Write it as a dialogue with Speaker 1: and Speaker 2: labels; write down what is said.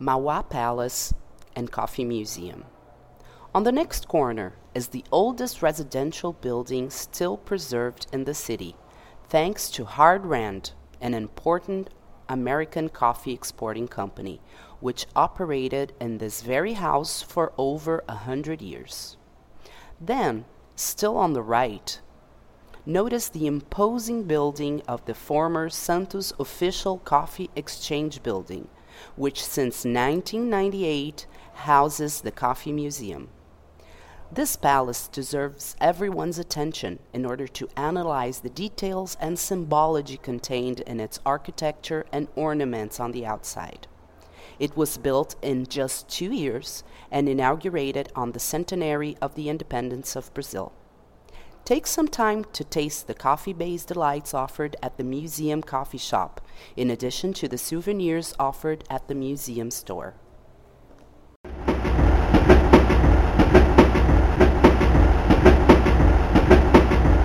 Speaker 1: Mauá Palace and Coffee Museum. On the next corner is the oldest residential building still preserved in the city, thanks to Hard Rand, an important American coffee exporting company, which operated in this very house for over a hundred years. Then, still on the right, notice the imposing building of the former Santos Official Coffee Exchange Building, which since 1998 houses the Coffee Museum. This palace deserves everyone's attention in order to analyze the details and symbology contained in its architecture and ornaments on the outside. It was built in just two years and inaugurated on the centenary of the independence of Brazil. Take some time to taste the coffee based delights offered at the museum coffee shop, in addition to the souvenirs offered at the museum store.